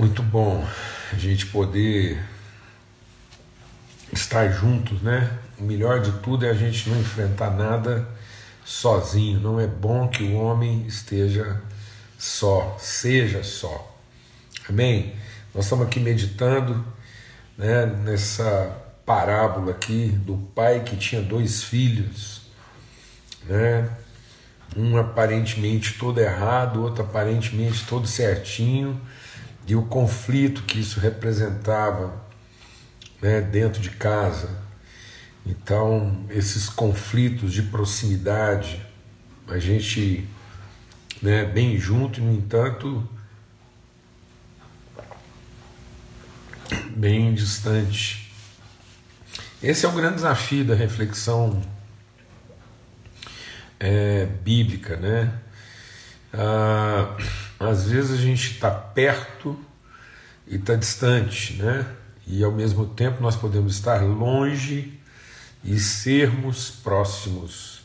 Muito bom a gente poder estar juntos, né? O melhor de tudo é a gente não enfrentar nada sozinho. Não é bom que o homem esteja só, seja só. Amém? Nós estamos aqui meditando né, nessa parábola aqui do pai que tinha dois filhos, né? Um aparentemente todo errado, outro aparentemente todo certinho, e o conflito que isso representava né, dentro de casa. Então, esses conflitos de proximidade, a gente né, bem junto no entanto, bem distante. Esse é o grande desafio da reflexão é, bíblica, né? Ah, às vezes a gente está perto e está distante, né? E ao mesmo tempo nós podemos estar longe e sermos próximos.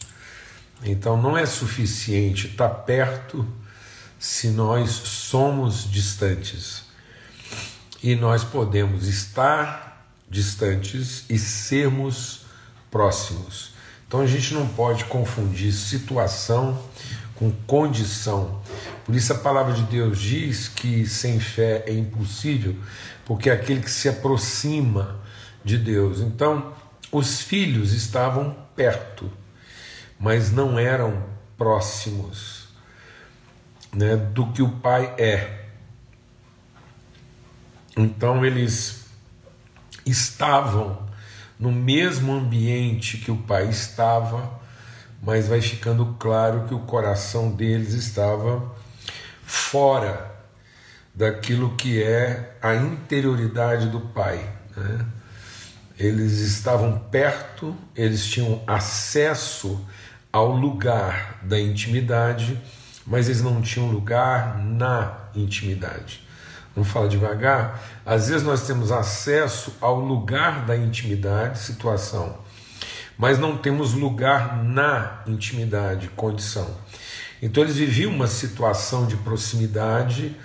Então não é suficiente estar perto se nós somos distantes. E nós podemos estar distantes e sermos próximos. Então a gente não pode confundir situação com condição. Por isso a palavra de Deus diz que sem fé é impossível, porque é aquele que se aproxima de Deus. Então, os filhos estavam perto, mas não eram próximos né, do que o pai é. Então, eles estavam no mesmo ambiente que o pai estava, mas vai ficando claro que o coração deles estava fora daquilo que é a interioridade do pai. Né? Eles estavam perto, eles tinham acesso ao lugar da intimidade, mas eles não tinham lugar na intimidade. Vamos falar devagar? Às vezes nós temos acesso ao lugar da intimidade, situação, mas não temos lugar na intimidade, condição. Então eles viviam uma situação de proximidade,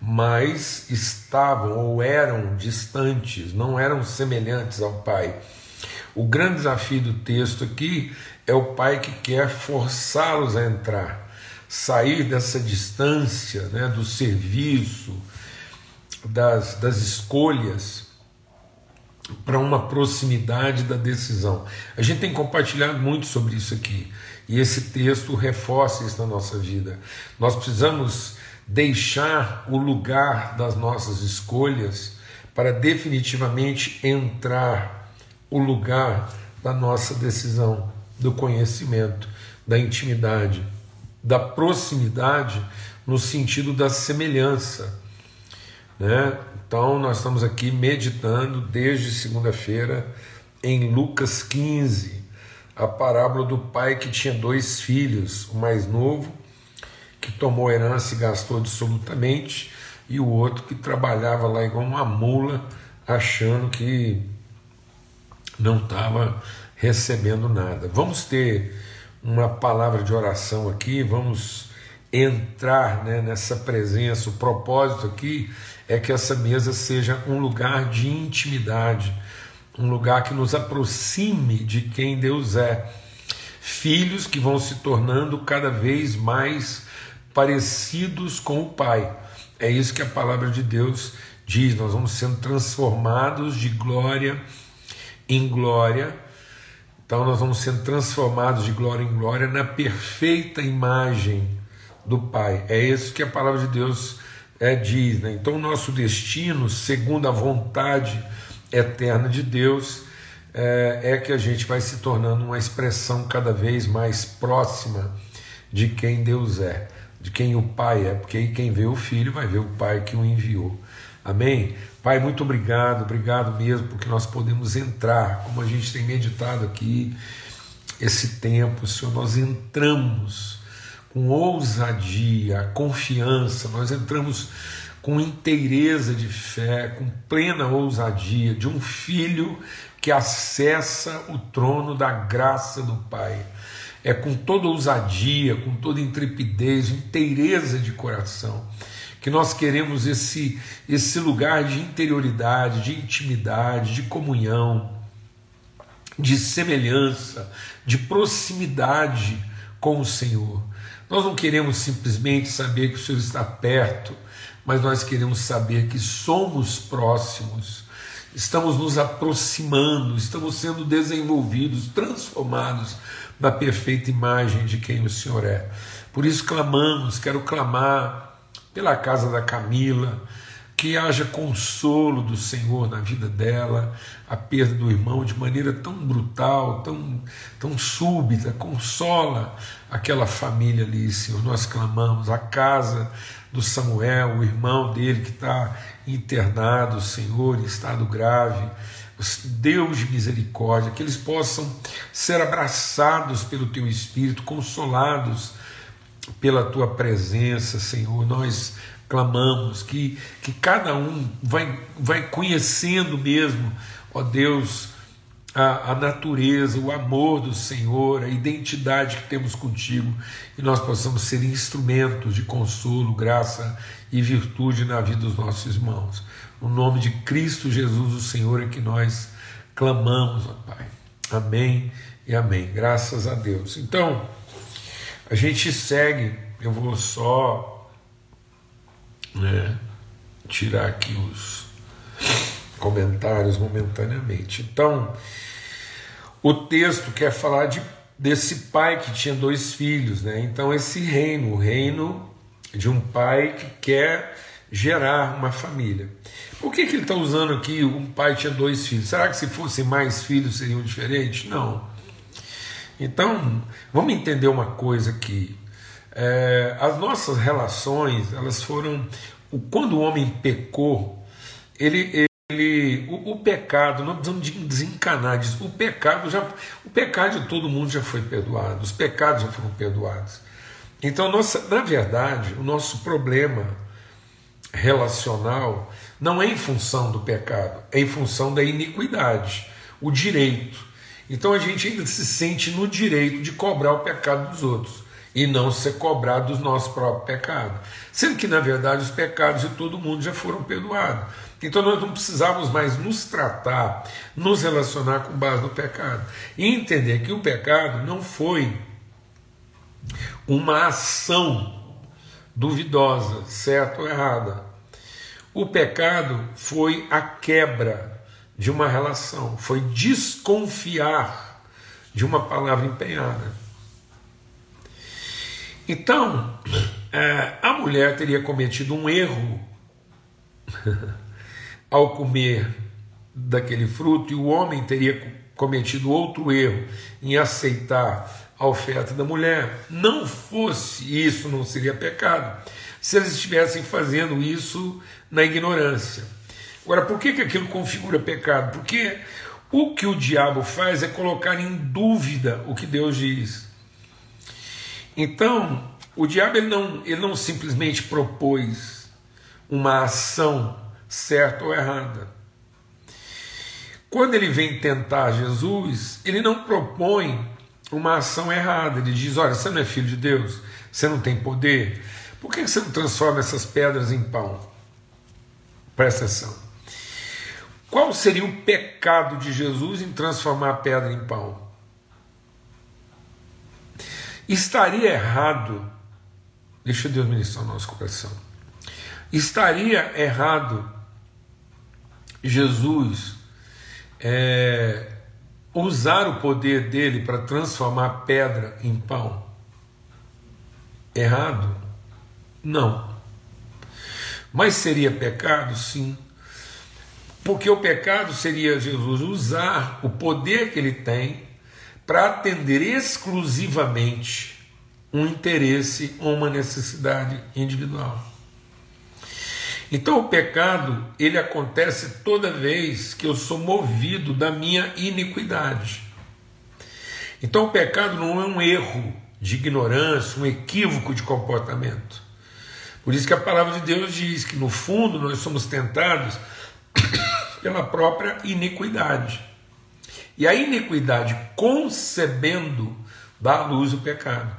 mas estavam ou eram distantes, não eram semelhantes ao Pai. O grande desafio do texto aqui é o Pai que quer forçá-los a entrar, sair dessa distância né, do serviço, das, das escolhas, para uma proximidade da decisão. A gente tem compartilhado muito sobre isso aqui, e esse texto reforça isso na nossa vida. Nós precisamos deixar o lugar das nossas escolhas para definitivamente entrar o lugar da nossa decisão, do conhecimento, da intimidade, da proximidade no sentido da semelhança. Né? Então, nós estamos aqui meditando desde segunda-feira em Lucas 15, a parábola do pai que tinha dois filhos, o mais novo que tomou herança e gastou absolutamente, e o outro que trabalhava lá igual uma mula, achando que não estava recebendo nada. Vamos ter uma palavra de oração aqui, vamos entrar né, nessa presença. O propósito aqui é que essa mesa seja um lugar de intimidade, um lugar que nos aproxime de quem Deus é. Filhos que vão se tornando cada vez mais parecidos com o Pai. É isso que a palavra de Deus diz. Nós vamos sendo transformados de glória em glória. Então, nós vamos sendo transformados de glória em glória na perfeita imagem do Pai. É isso que a palavra de Deus é, diz. Né? Então, o nosso destino, segundo a vontade eterna de Deus, é, é que a gente vai se tornando uma expressão cada vez mais próxima de quem Deus é de quem o Pai é, porque aí quem vê o Filho vai ver o Pai que o enviou. Amém? Pai, muito obrigado, obrigado mesmo, porque nós podemos entrar, como a gente tem meditado aqui, esse tempo, Senhor, nós entramos com ousadia, confiança, nós entramos com inteireza de fé, com plena ousadia de um filho que acessa o trono da graça do Pai é com toda ousadia, com toda intrepidez, inteireza de coração, que nós queremos esse, esse lugar de interioridade, de intimidade, de comunhão, de semelhança, de proximidade com o Senhor. Nós não queremos simplesmente saber que o Senhor está perto, mas nós queremos saber que somos próximos, estamos nos aproximando, estamos sendo desenvolvidos, transformados na perfeita imagem de quem o Senhor é. Por isso clamamos, quero clamar pela casa da Camila, que haja consolo do Senhor na vida dela, a perda do irmão de maneira tão brutal, tão, tão súbita, consola aquela família ali, Senhor. Nós clamamos, a casa do Samuel, o irmão dele que está internado, Senhor, em estado grave. Deus de misericórdia, que eles possam ser abraçados pelo Teu Espírito, consolados pela Tua presença, Senhor. Nós clamamos que, que cada um vai, vai conhecendo mesmo, ó Deus, a, a, natureza, o amor do Senhor, a identidade que temos contigo, e nós possamos ser instrumentos de consolo, graça e virtude na vida dos nossos irmãos. No nome de Cristo Jesus, o Senhor, é que nós clamamos, ó Pai. Amém e amém. Graças a Deus. Então, a gente segue, eu vou só né, tirar aqui os comentários momentaneamente. Então, o texto quer falar de, desse pai que tinha dois filhos, né? Então, esse reino, o reino de um pai que quer gerar uma família. Por que, que ele está usando aqui um pai tinha dois filhos? Será que se fossem mais filhos seriam diferentes? Não. Então, vamos entender uma coisa aqui. É, as nossas relações, elas foram. Quando o homem pecou, ele, ele o, o, pecado, nós precisamos de desencanar disso. O pecado já, o pecado de todo mundo já foi perdoado, os pecados já foram perdoados. Então, nossa, na verdade, o nosso problema relacional não é em função do pecado, é em função da iniquidade, o direito. Então a gente ainda se sente no direito de cobrar o pecado dos outros e não ser cobrado dos nossos próprios pecados. Sendo que, na verdade, os pecados de todo mundo já foram perdoados. Então nós não precisávamos mais nos tratar, nos relacionar com base no pecado. E entender que o pecado não foi uma ação duvidosa, certa ou errada. O pecado foi a quebra de uma relação, foi desconfiar de uma palavra empenhada. Então, é, a mulher teria cometido um erro ao comer daquele fruto, e o homem teria cometido outro erro em aceitar a oferta da mulher. Não fosse isso, não seria pecado. Se eles estivessem fazendo isso na ignorância. Agora, por que, que aquilo configura pecado? Porque o que o diabo faz é colocar em dúvida o que Deus diz. Então, o diabo ele não, ele não simplesmente propôs uma ação certa ou errada. Quando ele vem tentar Jesus, ele não propõe uma ação errada. Ele diz: Olha, você não é filho de Deus, você não tem poder, por que você não transforma essas pedras em pão? Presta atenção. Qual seria o pecado de Jesus em transformar a pedra em pão? Estaria errado, deixa Deus ministrar o nosso coração, estaria errado Jesus é, usar o poder dele para transformar pedra em pão? Errado? Não. Mas seria pecado? Sim. Porque o pecado seria Jesus usar o poder que ele tem para atender exclusivamente um interesse ou uma necessidade individual. Então o pecado, ele acontece toda vez que eu sou movido da minha iniquidade. Então o pecado não é um erro de ignorância, um equívoco de comportamento. Por isso que a palavra de Deus diz que no fundo nós somos tentados pela própria iniquidade. E a iniquidade concebendo dá à luz o pecado.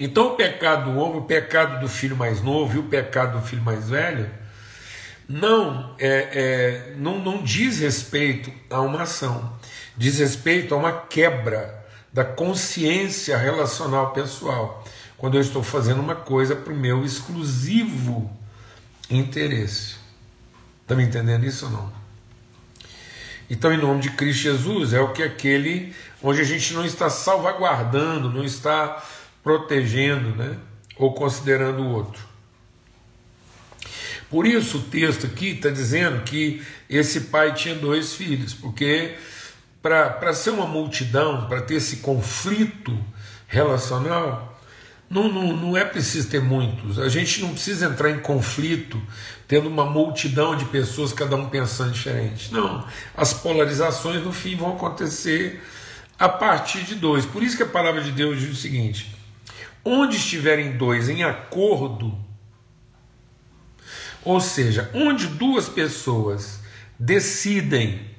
Então o pecado do homem, o pecado do filho mais novo e o pecado do filho mais velho não, é, é, não, não diz respeito a uma ação, diz respeito a uma quebra da consciência relacional pessoal, quando eu estou fazendo uma coisa para o meu exclusivo interesse. Está me entendendo isso ou não? Então, em nome de Cristo Jesus, é o que aquele onde a gente não está salvaguardando, não está protegendo, né? ou considerando o outro. Por isso o texto aqui está dizendo que esse pai tinha dois filhos, porque para ser uma multidão, para ter esse conflito relacional, não, não, não é preciso ter muitos. A gente não precisa entrar em conflito tendo uma multidão de pessoas, cada um pensando diferente. Não. As polarizações no fim vão acontecer a partir de dois. Por isso que a palavra de Deus diz o seguinte: onde estiverem dois em acordo, ou seja, onde duas pessoas decidem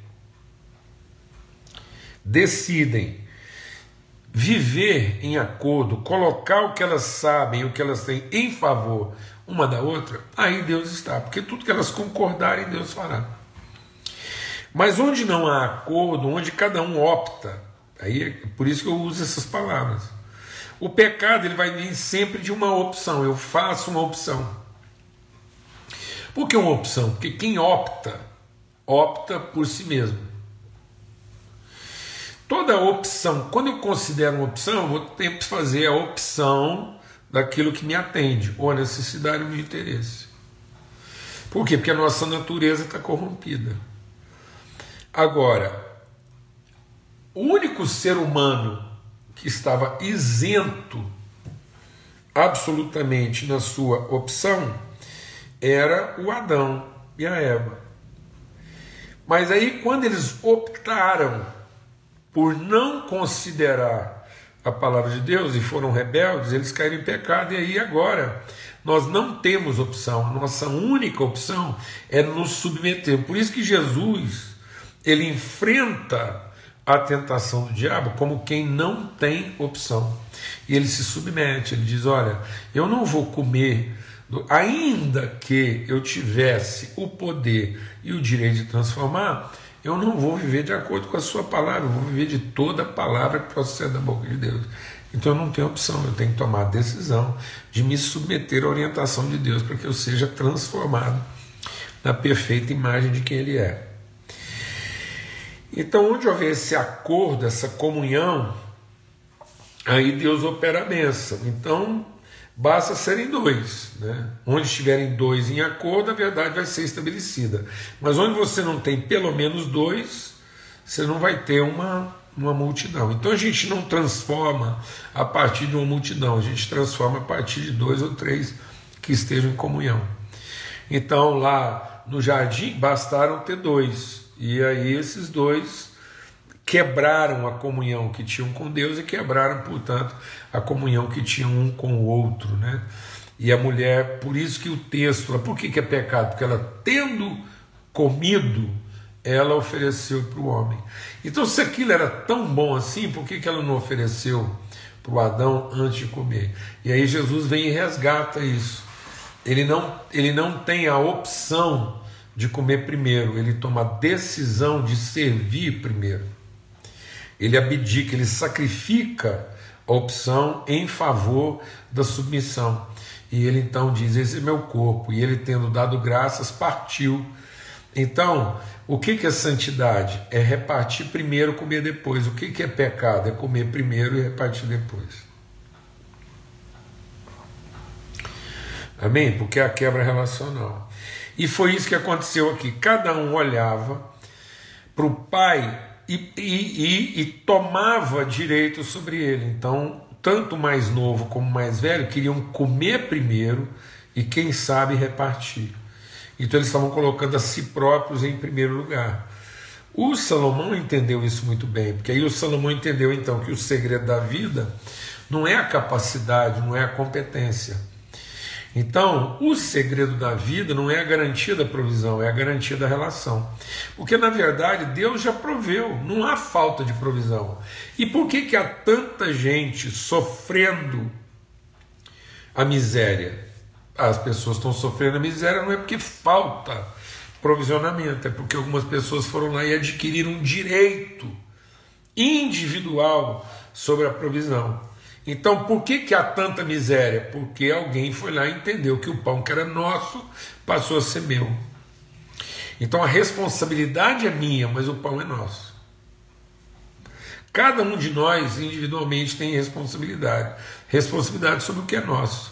decidem viver em acordo, colocar o que elas sabem, o que elas têm em favor uma da outra, aí Deus está, porque tudo que elas concordarem, Deus fará. Mas onde não há acordo, onde cada um opta, aí é por isso que eu uso essas palavras. O pecado ele vai vir sempre de uma opção. Eu faço uma opção. Por que uma opção? Porque quem opta, opta por si mesmo. Toda opção, quando eu considero uma opção, eu vou que fazer a opção daquilo que me atende, ou a necessidade ou o interesse. Por quê? Porque a nossa natureza está corrompida. Agora, o único ser humano que estava isento absolutamente na sua opção era o Adão e a Eva. Mas aí, quando eles optaram por não considerar a palavra de Deus e foram rebeldes, eles caíram em pecado, e aí agora nós não temos opção, nossa única opção é nos submeter. Por isso que Jesus ele enfrenta a tentação do diabo como quem não tem opção. E ele se submete, ele diz: Olha, eu não vou comer, ainda que eu tivesse o poder e o direito de transformar, eu não vou viver de acordo com a sua palavra, eu vou viver de toda a palavra que procede da boca de Deus. Então eu não tenho opção, eu tenho que tomar a decisão de me submeter à orientação de Deus para que eu seja transformado na perfeita imagem de quem Ele é. Então, onde houver esse acordo, essa comunhão, aí Deus opera a bênção. Então, Basta serem dois. Né? Onde estiverem dois em acordo, a verdade vai ser estabelecida. Mas onde você não tem pelo menos dois, você não vai ter uma, uma multidão. Então a gente não transforma a partir de uma multidão, a gente transforma a partir de dois ou três que estejam em comunhão. Então lá no jardim bastaram ter dois, e aí esses dois quebraram a comunhão que tinham com Deus e quebraram, portanto, a comunhão que tinham um com o outro, né? E a mulher, por isso que o texto, por que, que é pecado? Porque ela, tendo comido, ela ofereceu para o homem. Então, se aquilo era tão bom assim, por que, que ela não ofereceu para o Adão antes de comer? E aí Jesus vem e resgata isso. Ele não, ele não tem a opção de comer primeiro, ele toma a decisão de servir primeiro ele abdica, ele sacrifica a opção em favor da submissão. E ele então diz: Esse é meu corpo. E ele, tendo dado graças, partiu. Então, o que, é santidade? É repartir primeiro, comer depois. O que é pecado? É comer primeiro e repartir depois. Amém? Porque é a quebra relacional. E foi isso que aconteceu aqui. Cada um olhava para o pai e, e, e, tomava direito sobre ele. Então, tanto mais novo como mais velho queriam comer primeiro e, quem sabe, repartir. Então, eles estavam colocando a si próprios em primeiro lugar. O Salomão entendeu isso muito bem, porque aí o Salomão entendeu então que o segredo da vida não é a capacidade, não é a competência, então, o segredo da vida não é a garantia da provisão, é a garantia da relação. Porque, na verdade, Deus já proveu, não há falta de provisão. E por que, que há tanta gente sofrendo a miséria? As pessoas estão sofrendo a miséria não é porque falta provisionamento, é porque algumas pessoas foram lá e adquiriram um direito individual sobre a provisão. Então, por que, que há tanta miséria? Porque alguém foi lá e entendeu que o pão que era nosso passou a ser meu. Então a responsabilidade é minha, mas o pão é nosso. Cada um de nós individualmente tem responsabilidade, responsabilidade sobre o que é nosso.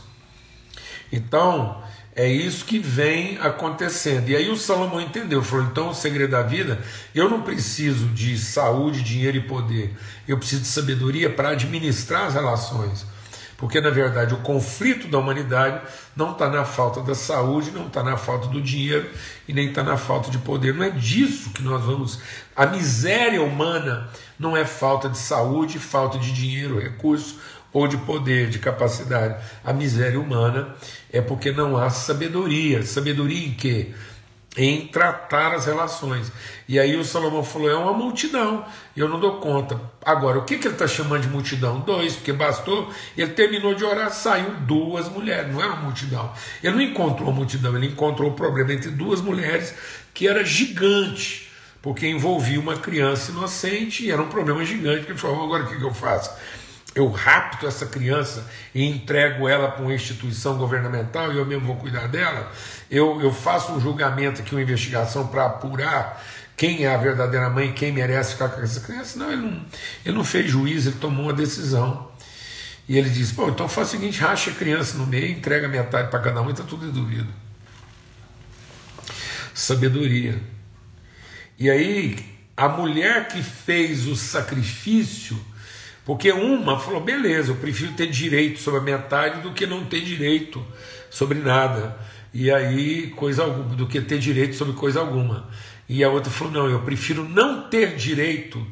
Então, é isso que vem acontecendo. E aí o Salomão entendeu, falou: então o segredo da vida, eu não preciso de saúde, dinheiro e poder, eu preciso de sabedoria para administrar as relações. Porque na verdade o conflito da humanidade não está na falta da saúde, não está na falta do dinheiro e nem está na falta de poder. Não é disso que nós vamos. A miséria humana não é falta de saúde, falta de dinheiro, recurso ou de poder, de capacidade. A miséria humana é porque não há sabedoria. Sabedoria em quê? Em tratar as relações. E aí o Salomão falou: é uma multidão, eu não dou conta. Agora, o que, que ele está chamando de multidão? Dois, porque bastou, ele terminou de orar, saiu duas mulheres, não era uma multidão. Ele não encontrou a multidão, ele encontrou o problema entre duas mulheres que era gigante porque envolvia uma criança inocente e era um problema gigante. Que ele falou: agora o que, que eu faço? Eu rapto essa criança e entrego ela para uma instituição governamental e eu mesmo vou cuidar dela, eu, eu faço um julgamento aqui, uma investigação para apurar quem é a verdadeira mãe, quem merece ficar com essa criança. Não, ele não, ele não fez juízo, ele tomou uma decisão. E ele disse: Bom, então faz o seguinte: racha a criança no meio, entrega metade para cada um e está tudo resolvido. Sabedoria. E aí, a mulher que fez o sacrifício porque uma falou: beleza, eu prefiro ter direito sobre a metade do que não ter direito sobre nada. E aí, coisa alguma, do que ter direito sobre coisa alguma. E a outra falou: não, eu prefiro não ter direito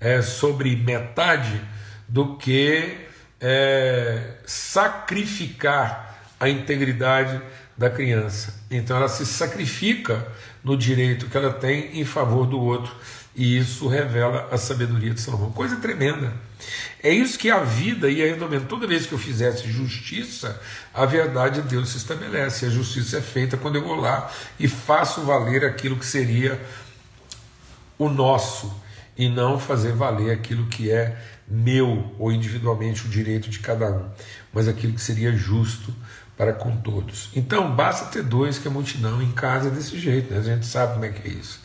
é, sobre metade do que é, sacrificar a integridade da criança. Então ela se sacrifica no direito que ela tem em favor do outro. E isso revela a sabedoria de Salomão. Coisa tremenda. É isso que a vida ia resolvendo. Toda vez que eu fizesse justiça, a verdade de Deus se estabelece. A justiça é feita quando eu vou lá e faço valer aquilo que seria o nosso, e não fazer valer aquilo que é meu ou individualmente o direito de cada um, mas aquilo que seria justo para com todos. Então, basta ter dois que a multidão em casa desse jeito, né? a gente sabe como é que é isso.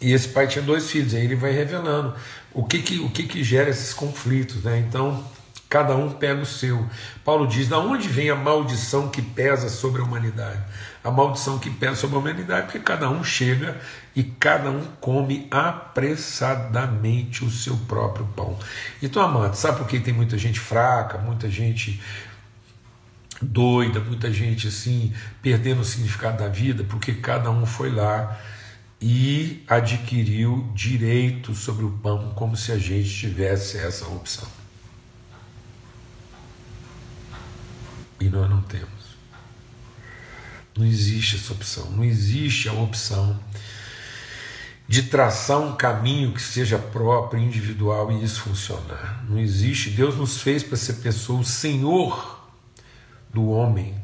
E esse pai tinha dois filhos, aí ele vai revelando o que que, o que, que gera esses conflitos, né? Então, cada um pega o seu. Paulo diz: da onde vem a maldição que pesa sobre a humanidade? A maldição que pesa sobre a humanidade, porque cada um chega e cada um come apressadamente o seu próprio pão. Então, amado, sabe por que tem muita gente fraca, muita gente doida, muita gente assim, perdendo o significado da vida? Porque cada um foi lá e adquiriu direito sobre o pão, como se a gente tivesse essa opção. E nós não temos. Não existe essa opção, não existe a opção de traçar um caminho que seja próprio, individual e isso funcionar. Não existe. Deus nos fez para ser pessoa, o Senhor do homem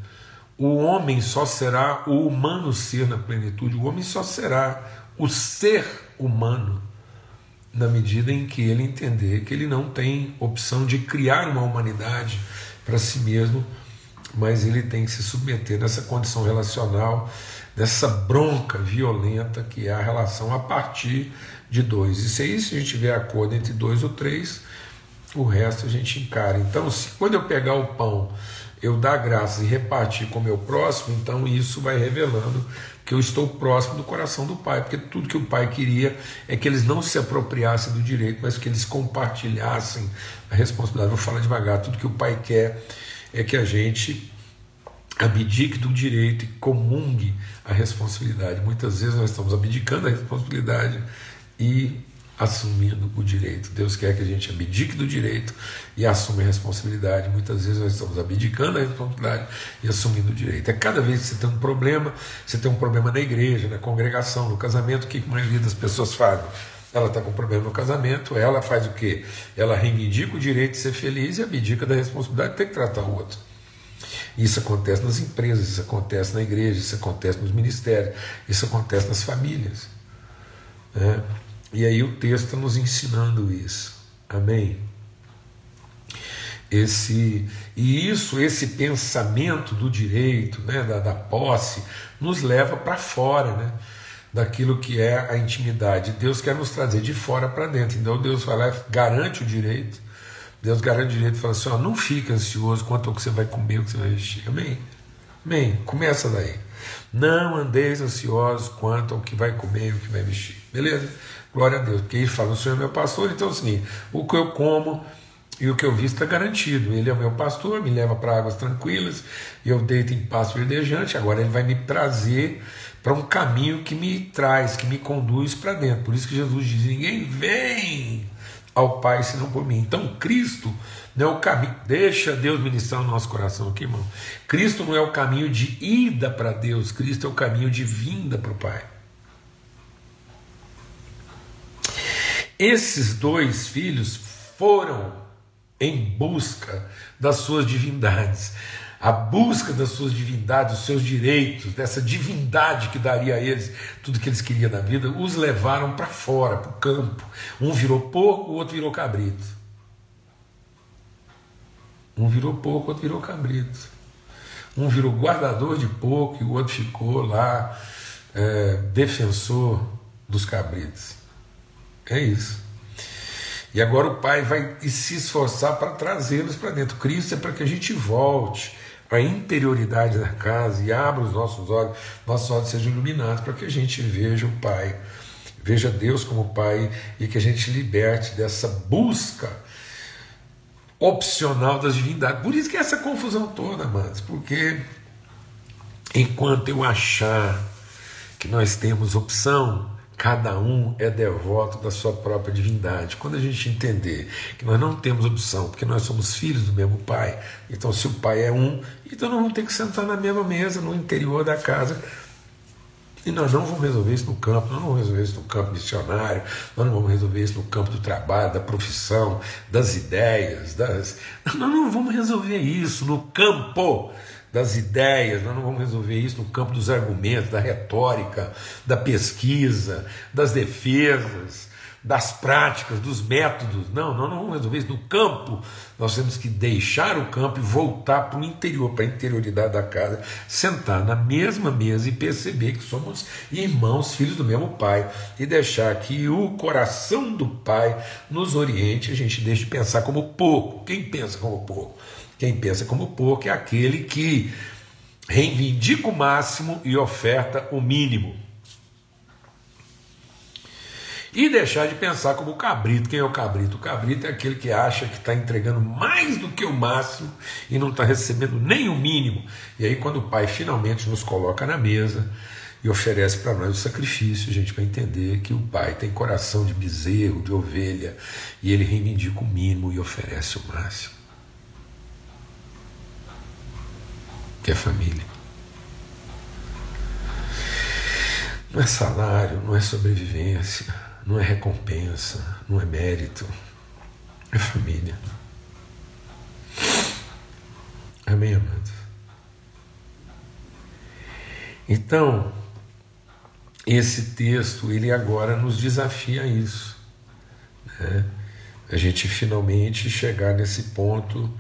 o homem só será o humano ser na plenitude, o homem só será o ser humano na medida em que ele entender que ele não tem opção de criar uma humanidade para si mesmo, mas ele tem que se submeter nessa condição relacional, dessa bronca violenta que é a relação a partir de dois. E se aí se a gente tiver acordo entre dois ou três, o resto a gente encara. Então, se quando eu pegar o pão eu dar graças e repartir com o meu próximo, então isso vai revelando que eu estou próximo do coração do Pai, porque tudo que o Pai queria é que eles não se apropriassem do direito, mas que eles compartilhassem a responsabilidade. Vou falar devagar: tudo que o Pai quer é que a gente abdique do direito e comungue a responsabilidade. Muitas vezes nós estamos abdicando a responsabilidade e assumindo o direito. Deus quer que a gente abdique do direito e assuma a responsabilidade. Muitas vezes nós estamos abdicando a responsabilidade e assumindo o direito. É cada vez que você tem um problema, você tem um problema na igreja, na congregação, no casamento, o que a maioria das pessoas fazem? Ela está com problema no casamento, ela faz o quê? Ela reivindica o direito de ser feliz e abdica da responsabilidade de ter que tratar o outro. Isso acontece nas empresas, isso acontece na igreja, isso acontece nos ministérios, isso acontece nas famílias. Né? E aí o texto nos ensinando isso. Amém? Esse, e isso, esse pensamento do direito, né, da, da posse, nos leva para fora né, daquilo que é a intimidade. Deus quer nos trazer de fora para dentro. Então Deus vai lá, garante o direito. Deus garante o direito e fala assim: ó, não fique ansioso quanto ao que você vai comer, o que você vai vestir. Amém? Amém? Começa daí. Não andeis ansiosos quanto ao que vai comer e o que vai vestir. Beleza? Glória a Deus. Porque ele fala: o Senhor é meu pastor, então assim, o que eu como e o que eu vi está garantido. Ele é o meu pastor, me leva para águas tranquilas, e eu deito em pasto verdejante. Agora ele vai me trazer para um caminho que me traz, que me conduz para dentro. Por isso que Jesus diz: ninguém vem ao Pai senão por mim. Então Cristo não é o caminho. Deixa Deus ministrar no nosso coração aqui, irmão. Cristo não é o caminho de ida para Deus, Cristo é o caminho de vinda para o Pai. Esses dois filhos foram em busca das suas divindades. A busca das suas divindades, dos seus direitos, dessa divindade que daria a eles tudo que eles queriam na vida, os levaram para fora, para o campo. Um virou porco, o outro virou cabrito. Um virou porco, o outro virou cabrito. Um virou guardador de porco e o outro ficou lá, é, defensor dos cabritos. É isso. E agora o Pai vai se esforçar para trazê-los para dentro. Cristo é para que a gente volte à interioridade da casa e abra os nossos olhos, nossos olhos sejam iluminados para que a gente veja o Pai, veja Deus como Pai e que a gente liberte dessa busca opcional das divindades. Por isso que é essa confusão toda, amados, porque enquanto eu achar que nós temos opção, Cada um é devoto da sua própria divindade. Quando a gente entender que nós não temos opção, porque nós somos filhos do mesmo Pai, então se o Pai é um, então nós vamos ter que sentar na mesma mesa, no interior da casa. E nós não vamos resolver isso no campo, nós não vamos resolver isso no campo missionário, nós não vamos resolver isso no campo do trabalho, da profissão, das ideias, das. Nós não vamos resolver isso no campo das ideias, nós não vamos resolver isso no campo dos argumentos, da retórica, da pesquisa, das defesas, das práticas, dos métodos. Não, nós não vamos resolver isso no campo. Nós temos que deixar o campo e voltar para o interior, para a interioridade da casa, sentar na mesma mesa e perceber que somos irmãos, filhos do mesmo Pai, e deixar que o coração do Pai nos oriente, a gente deixe de pensar como pouco. Quem pensa como pouco? Quem pensa como porco é aquele que reivindica o máximo e oferta o mínimo. E deixar de pensar como o cabrito. Quem é o cabrito? O cabrito é aquele que acha que está entregando mais do que o máximo e não está recebendo nem o mínimo. E aí, quando o Pai finalmente nos coloca na mesa e oferece para nós o sacrifício, a gente vai entender que o Pai tem coração de bezerro, de ovelha, e ele reivindica o mínimo e oferece o máximo. que é família. Não é salário, não é sobrevivência, não é recompensa, não é mérito, é família. Amém, amados? Então, esse texto, ele agora nos desafia a isso. Né? A gente finalmente chegar nesse ponto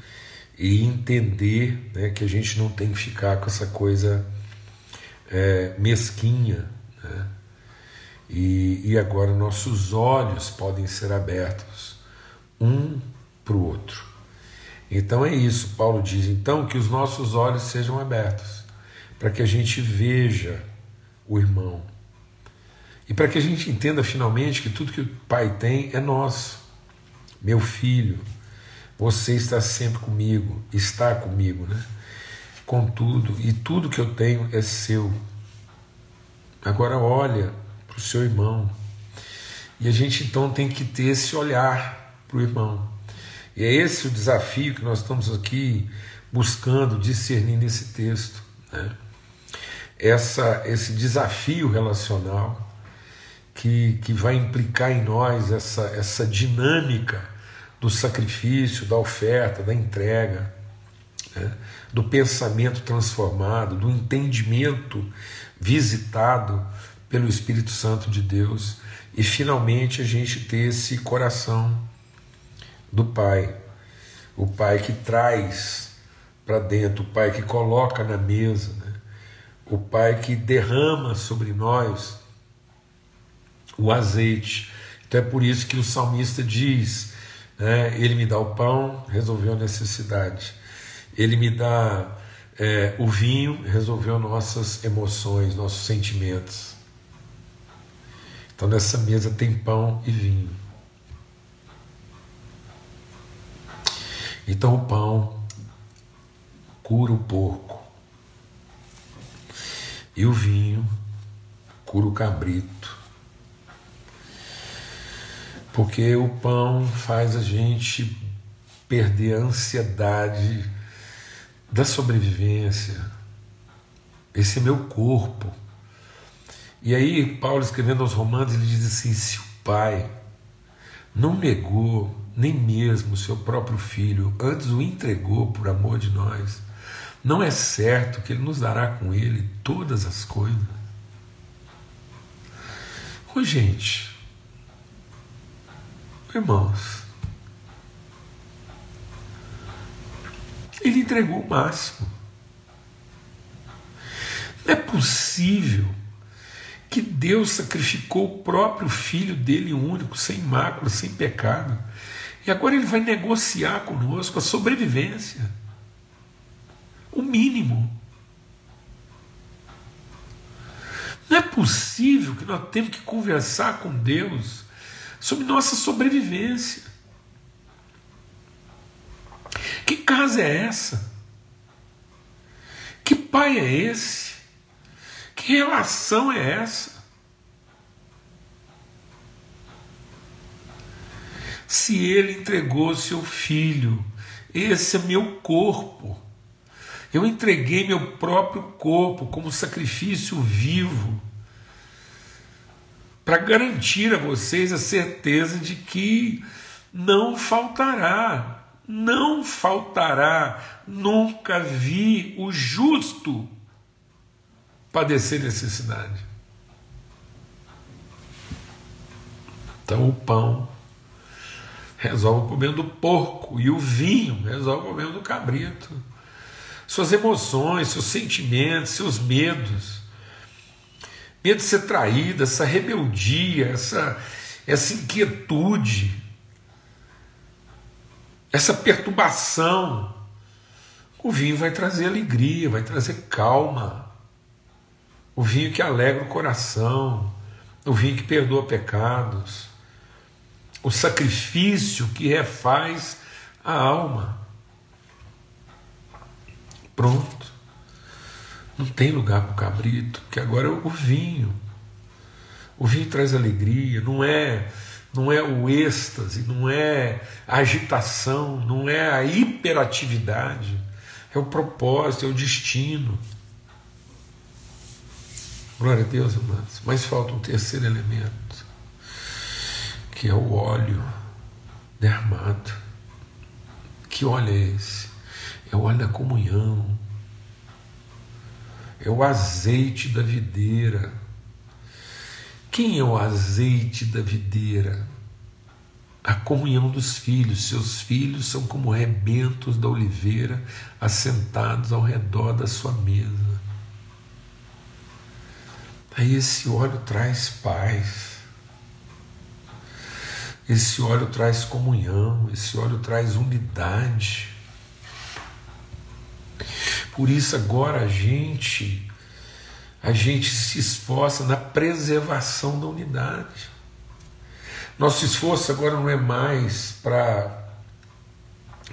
e entender né, que a gente não tem que ficar com essa coisa é, mesquinha. Né? E, e agora nossos olhos podem ser abertos um para o outro. Então é isso, Paulo diz então que os nossos olhos sejam abertos, para que a gente veja o irmão. E para que a gente entenda finalmente que tudo que o Pai tem é nosso. Meu filho, você está sempre comigo, está comigo, né? Contudo, e tudo que eu tenho é seu. Agora olha para o seu irmão. E a gente então tem que ter esse olhar para o irmão. E é esse o desafio que nós estamos aqui buscando discernir nesse texto. Né? Essa, esse desafio relacional que, que vai implicar em nós essa, essa dinâmica do sacrifício, da oferta, da entrega. né? do pensamento transformado, do entendimento visitado pelo Espírito Santo de Deus e finalmente a gente ter esse coração do Pai, o Pai que traz para dentro, o Pai que coloca na mesa, né? o Pai que derrama sobre nós o azeite. Então é por isso que o salmista diz: né, Ele me dá o pão, resolveu a necessidade. Ele me dá é, o vinho, resolveu nossas emoções, nossos sentimentos. Então nessa mesa tem pão e vinho. Então o pão cura o porco. E o vinho cura o cabrito. Porque o pão faz a gente perder a ansiedade da sobrevivência. Esse é meu corpo. E aí, Paulo escrevendo aos Romanos, ele diz assim: se o Pai não negou nem mesmo o seu próprio filho, antes o entregou por amor de nós, não é certo que ele nos dará com ele todas as coisas? Ô, gente, irmãos, ele entregou o máximo. Não é possível que Deus sacrificou o próprio filho dele único, sem mácula, sem pecado, e agora ele vai negociar conosco a sobrevivência. O mínimo. Não é possível que nós temos que conversar com Deus sobre nossa sobrevivência. Que casa é essa? Que pai é esse? Que relação é essa? Se ele entregou seu filho, esse é meu corpo. Eu entreguei meu próprio corpo como sacrifício vivo para garantir a vocês a certeza de que não faltará, não faltará, nunca vi o justo padecer necessidade. Então o pão resolve o problema do porco e o vinho resolve o problema do cabrito. Suas emoções, seus sentimentos, seus medos medo de ser traída, essa rebeldia, essa, essa inquietude, essa perturbação. O vinho vai trazer alegria, vai trazer calma. O vinho que alegra o coração, o vinho que perdoa pecados, o sacrifício que refaz a alma. Pronto. Não tem lugar para o cabrito, porque agora é o vinho. O vinho traz alegria, não é não é o êxtase, não é a agitação, não é a hiperatividade, é o propósito, é o destino. Glória a Deus, amados. Mas falta um terceiro elemento, que é o óleo derramado. Que óleo é esse? É o óleo da comunhão, é o azeite da videira. Quem é o azeite da videira? A comunhão dos filhos. Seus filhos são como rebentos da oliveira, assentados ao redor da sua mesa. Aí esse óleo traz paz. Esse óleo traz comunhão, esse óleo traz unidade. Por isso agora a gente a gente se esforça na preservação da unidade. Nosso esforço agora não é mais para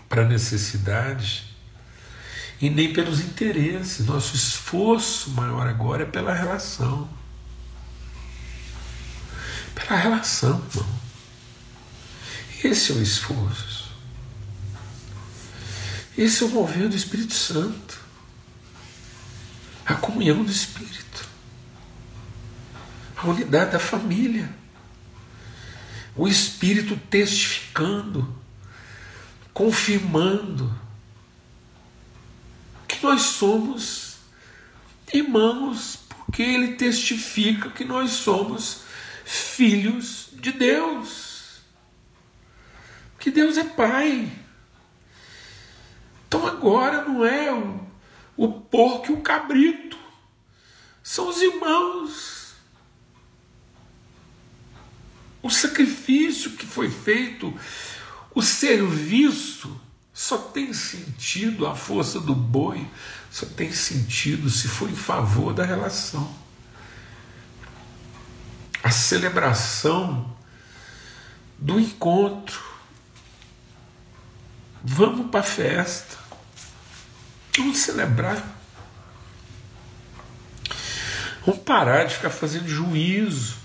para necessidade e nem pelos interesses. Nosso esforço maior agora é pela relação. Pela relação, irmão. Esse é o esforço. Esse é o mover do Espírito Santo a comunhão do Espírito, a unidade da família, o Espírito testificando, confirmando, nós somos irmãos, porque ele testifica que nós somos filhos de Deus. Que Deus é Pai. Então agora não é o, o porco e o cabrito, são os irmãos. O sacrifício que foi feito, o serviço, só tem sentido, a força do boi só tem sentido se for em favor da relação. A celebração do encontro. Vamos para a festa. Vamos celebrar. Vamos parar de ficar fazendo juízo.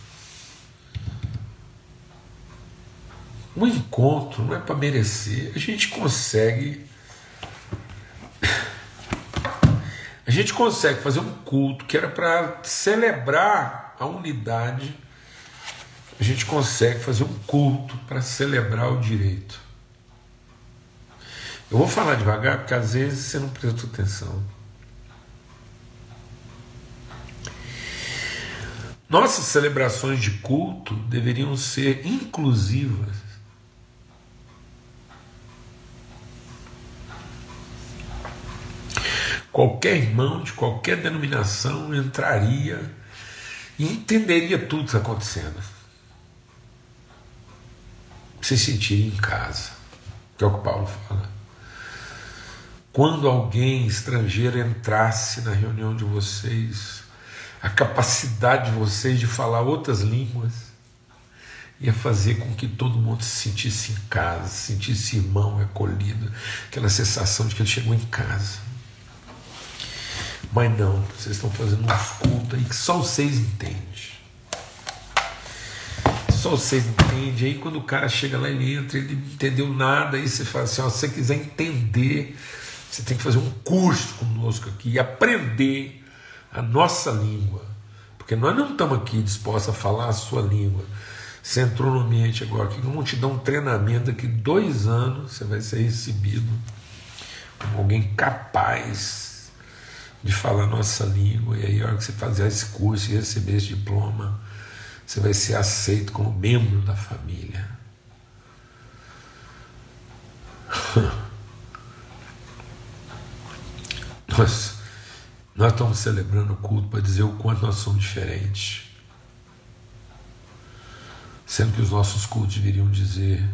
Um encontro não é para merecer. A gente consegue. A gente consegue fazer um culto que era para celebrar a unidade. A gente consegue fazer um culto para celebrar o direito. Eu vou falar devagar porque às vezes você não prestou atenção. Nossas celebrações de culto deveriam ser inclusivas. Qualquer irmão de qualquer denominação entraria e entenderia tudo que acontecendo. Se sentiria em casa, que é o que Paulo fala. Quando alguém estrangeiro entrasse na reunião de vocês, a capacidade de vocês de falar outras línguas ia fazer com que todo mundo se sentisse em casa, se sentisse irmão, acolhido, aquela sensação de que ele chegou em casa. Mas não, vocês estão fazendo uns cultos aí que só vocês entendem. Só vocês entendem. Aí quando o cara chega lá, ele entra, ele não entendeu nada, aí você fala assim: ó, se você quiser entender você tem que fazer um curso conosco aqui e aprender a nossa língua. Porque nós não estamos aqui dispostos a falar a sua língua. Você entrou no ambiente agora que vamos te dar um treinamento daqui dois anos, você vai ser recebido como alguém capaz de falar nossa língua. E aí, a hora que você fazer esse curso e receber esse diploma, você vai ser aceito como membro da família. Nós, nós estamos celebrando o culto para dizer o quanto nós somos diferentes. Sendo que os nossos cultos deveriam dizer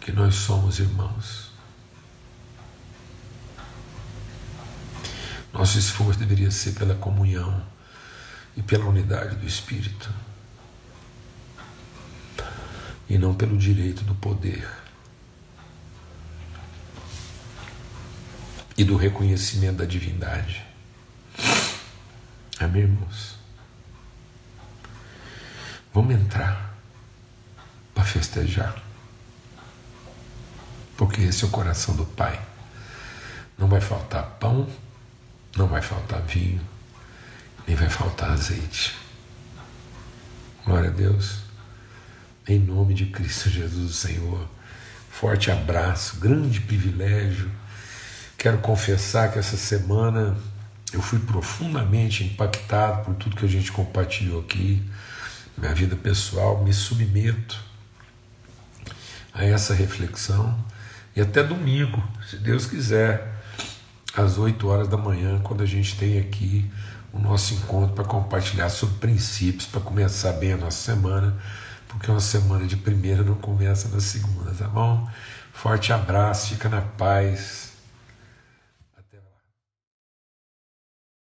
que nós somos irmãos. Nosso esforço deveria ser pela comunhão e pela unidade do Espírito, e não pelo direito do poder. e do reconhecimento da divindade. Amém, irmãos? Vamos entrar para festejar. Porque esse é o coração do Pai. Não vai faltar pão, não vai faltar vinho, nem vai faltar azeite. Glória a Deus. Em nome de Cristo Jesus, Senhor. Forte abraço, grande privilégio Quero confessar que essa semana eu fui profundamente impactado por tudo que a gente compartilhou aqui, minha vida pessoal, me submeto a essa reflexão e até domingo, se Deus quiser, às 8 horas da manhã, quando a gente tem aqui o nosso encontro para compartilhar sobre princípios, para começar bem a nossa semana, porque uma semana de primeira não começa na segunda, tá bom? Forte abraço, fica na paz.